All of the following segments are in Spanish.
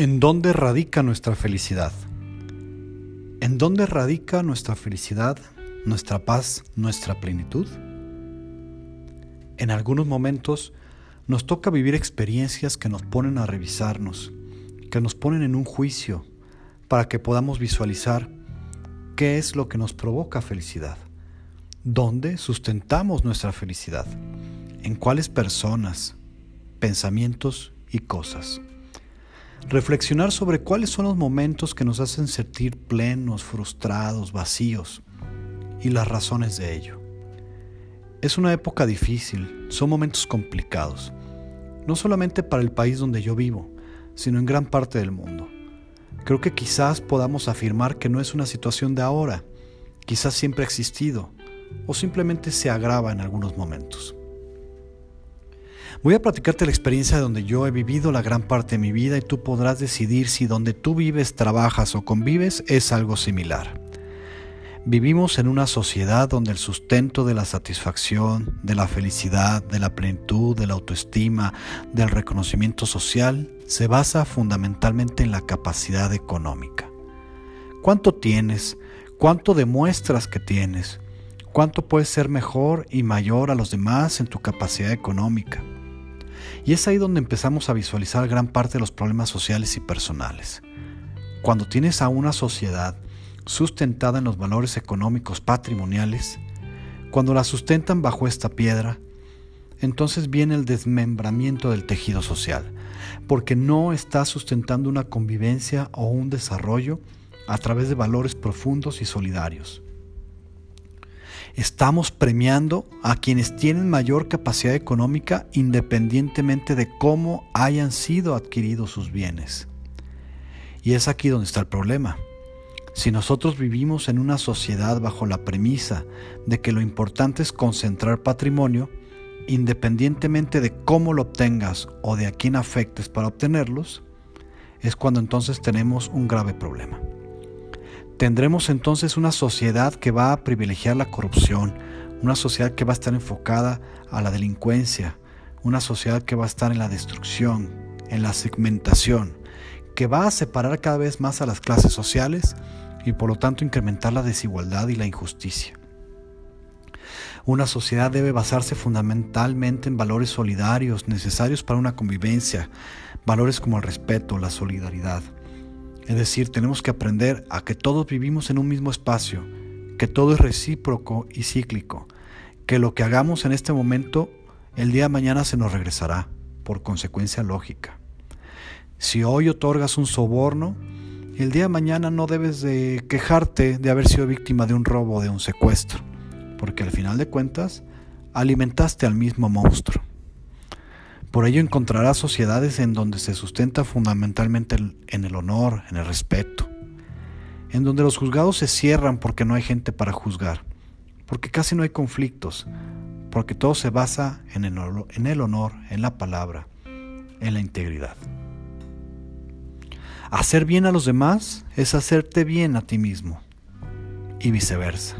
¿En dónde radica nuestra felicidad? ¿En dónde radica nuestra felicidad, nuestra paz, nuestra plenitud? En algunos momentos nos toca vivir experiencias que nos ponen a revisarnos, que nos ponen en un juicio, para que podamos visualizar qué es lo que nos provoca felicidad, dónde sustentamos nuestra felicidad, en cuáles personas, pensamientos y cosas. Reflexionar sobre cuáles son los momentos que nos hacen sentir plenos, frustrados, vacíos y las razones de ello. Es una época difícil, son momentos complicados, no solamente para el país donde yo vivo, sino en gran parte del mundo. Creo que quizás podamos afirmar que no es una situación de ahora, quizás siempre ha existido, o simplemente se agrava en algunos momentos. Voy a platicarte la experiencia de donde yo he vivido la gran parte de mi vida y tú podrás decidir si donde tú vives, trabajas o convives es algo similar. Vivimos en una sociedad donde el sustento de la satisfacción, de la felicidad, de la plenitud, de la autoestima, del reconocimiento social se basa fundamentalmente en la capacidad económica. ¿Cuánto tienes? ¿Cuánto demuestras que tienes? ¿Cuánto puedes ser mejor y mayor a los demás en tu capacidad económica? Y es ahí donde empezamos a visualizar gran parte de los problemas sociales y personales. Cuando tienes a una sociedad sustentada en los valores económicos patrimoniales, cuando la sustentan bajo esta piedra, entonces viene el desmembramiento del tejido social, porque no está sustentando una convivencia o un desarrollo a través de valores profundos y solidarios. Estamos premiando a quienes tienen mayor capacidad económica independientemente de cómo hayan sido adquiridos sus bienes. Y es aquí donde está el problema. Si nosotros vivimos en una sociedad bajo la premisa de que lo importante es concentrar patrimonio, independientemente de cómo lo obtengas o de a quién afectes para obtenerlos, es cuando entonces tenemos un grave problema. Tendremos entonces una sociedad que va a privilegiar la corrupción, una sociedad que va a estar enfocada a la delincuencia, una sociedad que va a estar en la destrucción, en la segmentación, que va a separar cada vez más a las clases sociales y por lo tanto incrementar la desigualdad y la injusticia. Una sociedad debe basarse fundamentalmente en valores solidarios necesarios para una convivencia, valores como el respeto, la solidaridad. Es decir, tenemos que aprender a que todos vivimos en un mismo espacio, que todo es recíproco y cíclico, que lo que hagamos en este momento, el día de mañana se nos regresará, por consecuencia lógica. Si hoy otorgas un soborno, el día de mañana no debes de quejarte de haber sido víctima de un robo o de un secuestro, porque al final de cuentas alimentaste al mismo monstruo. Por ello encontrarás sociedades en donde se sustenta fundamentalmente en el honor, en el respeto, en donde los juzgados se cierran porque no hay gente para juzgar, porque casi no hay conflictos, porque todo se basa en el, honor, en la palabra, en la integridad. Hacer bien a los demás es hacerte bien a ti mismo y viceversa.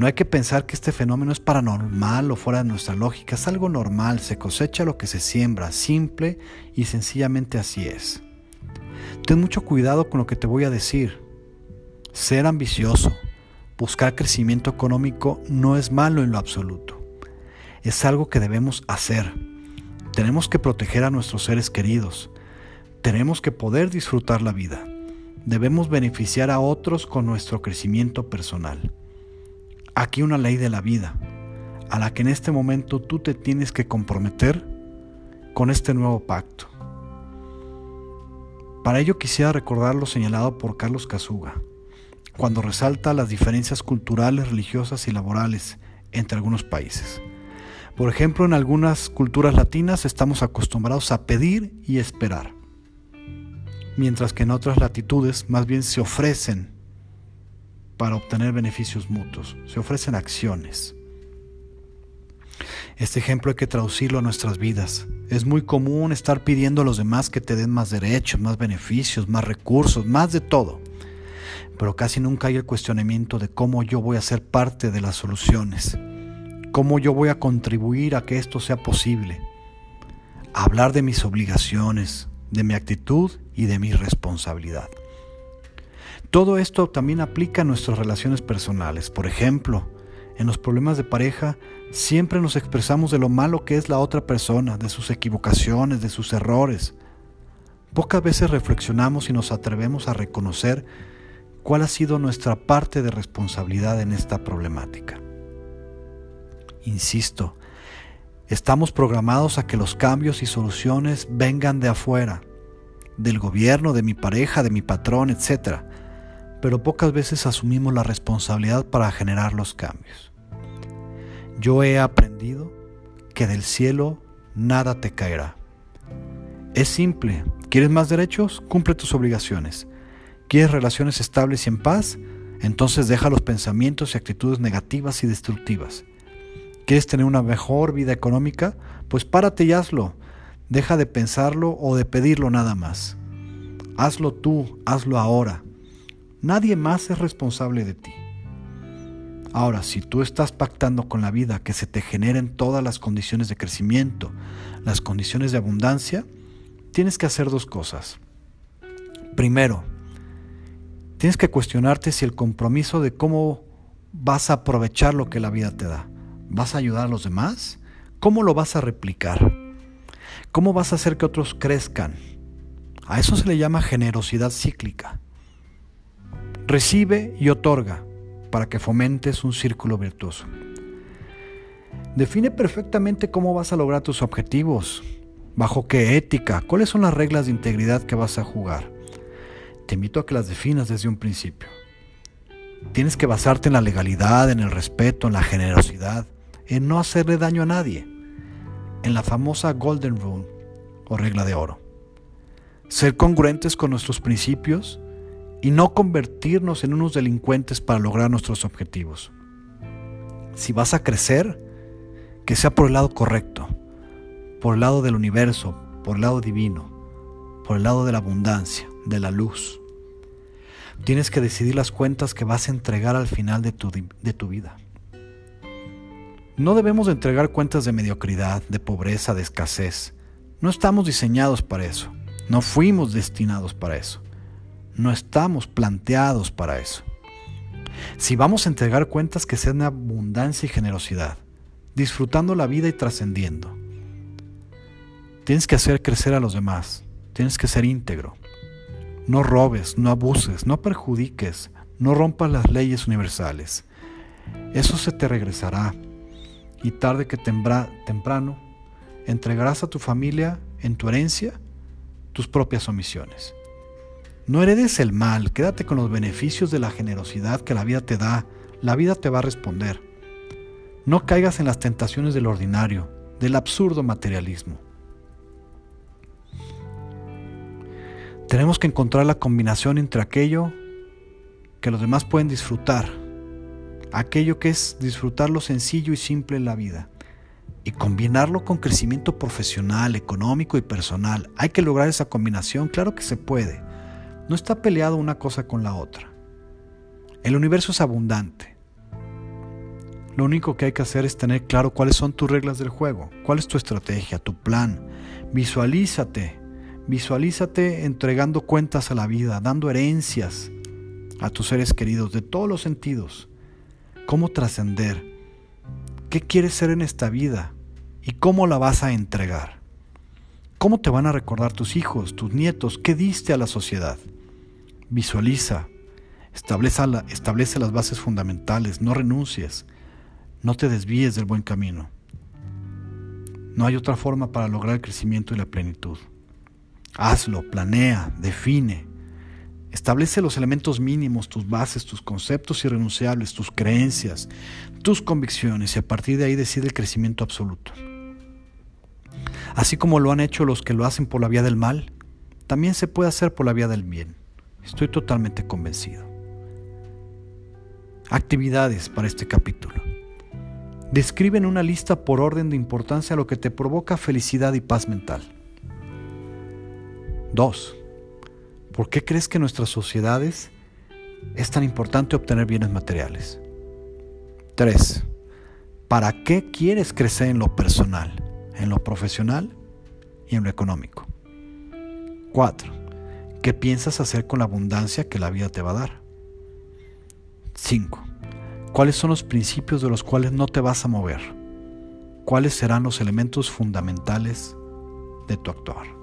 No hay que pensar que este fenómeno es paranormal o fuera de nuestra lógica, es algo normal, se cosecha lo que se siembra, simple y sencillamente así es. Ten mucho cuidado con lo que te voy a decir. Ser ambicioso, buscar crecimiento económico no es malo en lo absoluto. Es algo que debemos hacer. Tenemos que proteger a nuestros seres queridos. Tenemos que poder disfrutar la vida. Debemos beneficiar a otros con nuestro crecimiento personal aquí una ley de la vida, a la que en este momento tú te tienes que comprometer con este nuevo pacto. Para ello quisiera recordar lo señalado por Carlos Casuga, cuando resalta las diferencias culturales, religiosas y laborales entre algunos países. Por ejemplo, en algunas culturas latinas estamos acostumbrados a pedir y esperar, mientras que en otras latitudes más bien se ofrecen para obtener beneficios mutuos, se ofrecen acciones. Este ejemplo hay que traducirlo a nuestras vidas. Es muy común estar pidiendo a los demás que te den más derechos, más beneficios, más recursos, más de todo. Pero casi nunca hay el cuestionamiento de cómo yo voy a ser parte de las soluciones, cómo yo voy a contribuir a que esto sea posible. Hablar de mis obligaciones, de mi actitud y de mi responsabilidad. Todo esto también aplica a nuestras relaciones personales. Por ejemplo, en los problemas de pareja siempre nos expresamos de lo malo que es la otra persona, de sus equivocaciones, de sus errores. Pocas veces reflexionamos y nos atrevemos a reconocer cuál ha sido nuestra parte de responsabilidad en esta problemática. Insisto, estamos programados a que los cambios y soluciones vengan de afuera, del gobierno, de mi pareja, de mi patrón, etc. Pero pocas veces asumimos la responsabilidad para generar los cambios. Yo he aprendido que del cielo nada te caerá. Es simple, ¿quieres más derechos? Cumple tus obligaciones. ¿Quieres relaciones estables y en paz? Entonces deja los pensamientos y actitudes negativas y destructivas. ¿Quieres tener una mejor vida económica? Pues párate y hazlo. Deja de pensarlo o de pedirlo nada más. Hazlo tú, hazlo ahora. Nadie más es responsable de ti. Ahora, si tú estás pactando con la vida que se te generen todas las condiciones de crecimiento, las condiciones de abundancia, tienes que hacer dos cosas. Primero, Tienes que cuestionarte si el compromiso de cómo vas a aprovechar lo que la vida te da. ¿Vas a ayudar a los demás? ¿Cómo lo vas a replicar? ¿Cómo vas a hacer que otros crezcan? A eso se le llama generosidad cíclica. Recibe y otorga para que fomentes un círculo virtuoso. Define perfectamente cómo vas a lograr tus objetivos, bajo qué ética, cuáles son las reglas de integridad que vas a jugar. Te invito a que las definas desde un principio. Tienes que basarte en la legalidad, en el respeto, en la generosidad, en no hacerle daño a nadie, en la famosa Golden Rule o regla de oro. Ser congruentes con nuestros principios y no convertirnos en unos delincuentes para lograr nuestros objetivos. Si vas a crecer, que sea por el lado correcto, por el lado del universo, por el lado divino, por el lado de la abundancia, de la luz. Tienes que decidir las cuentas que vas a entregar al final de tu, de tu vida. No debemos de entregar cuentas de mediocridad, de pobreza, de escasez. No estamos diseñados para eso. No fuimos destinados para eso. No estamos planteados para eso. Si vamos a entregar cuentas que sean de abundancia y generosidad, disfrutando la vida y trascendiendo. Tienes que hacer crecer a los demás. Tienes que ser íntegro. No robes, no abuses, no perjudiques, no rompas las leyes universales. Eso se te regresará y tarde que temprano entregarás a tu familia en tu herencia tus propias omisiones. No heredes el mal, quédate con los beneficios de la generosidad que la vida te da. La vida te va a responder. No caigas en las tentaciones del ordinario, del absurdo materialismo. Tenemos que encontrar la combinación entre aquello que los demás pueden disfrutar, aquello que es disfrutar lo sencillo y simple en la vida, y combinarlo con crecimiento profesional, económico y personal. Hay que lograr esa combinación, claro que se puede. No está peleado una cosa con la otra. El universo es abundante. Lo único que hay que hacer es tener claro cuáles son tus reglas del juego, cuál es tu estrategia, tu plan. Visualízate Visualízate entregando cuentas a la vida, dando herencias a tus seres queridos de todos los sentidos. ¿Cómo trascender? ¿Qué quieres ser en esta vida? ¿Y cómo la vas a entregar? ¿Cómo te van a recordar tus hijos, tus nietos? ¿Qué diste a la sociedad? Visualiza, establece, establece las bases fundamentales, no renuncies, no te desvíes del buen camino. No hay otra forma para lograr el crecimiento y la plenitud. Hazlo, planea, define. Establece los elementos mínimos, tus bases, tus conceptos irrenunciables, tus creencias, tus convicciones y a partir de ahí decide el crecimiento absoluto. Así como lo han hecho los que lo hacen por la vía del mal, también se puede hacer por la vía del bien. Estoy totalmente convencido. Actividades para este capítulo. Describe en una lista por orden de importancia lo que te provoca felicidad y paz mental. 2. ¿Por qué crees que en nuestras sociedades es tan importante obtener bienes materiales? 3. ¿Para qué quieres crecer en lo personal, en lo profesional y en lo económico? 4. ¿Qué piensas hacer con la abundancia que la vida te va a dar? 5. ¿Cuáles son los principios de los cuales no te vas a mover? ¿Cuáles serán los elementos fundamentales de tu actuar?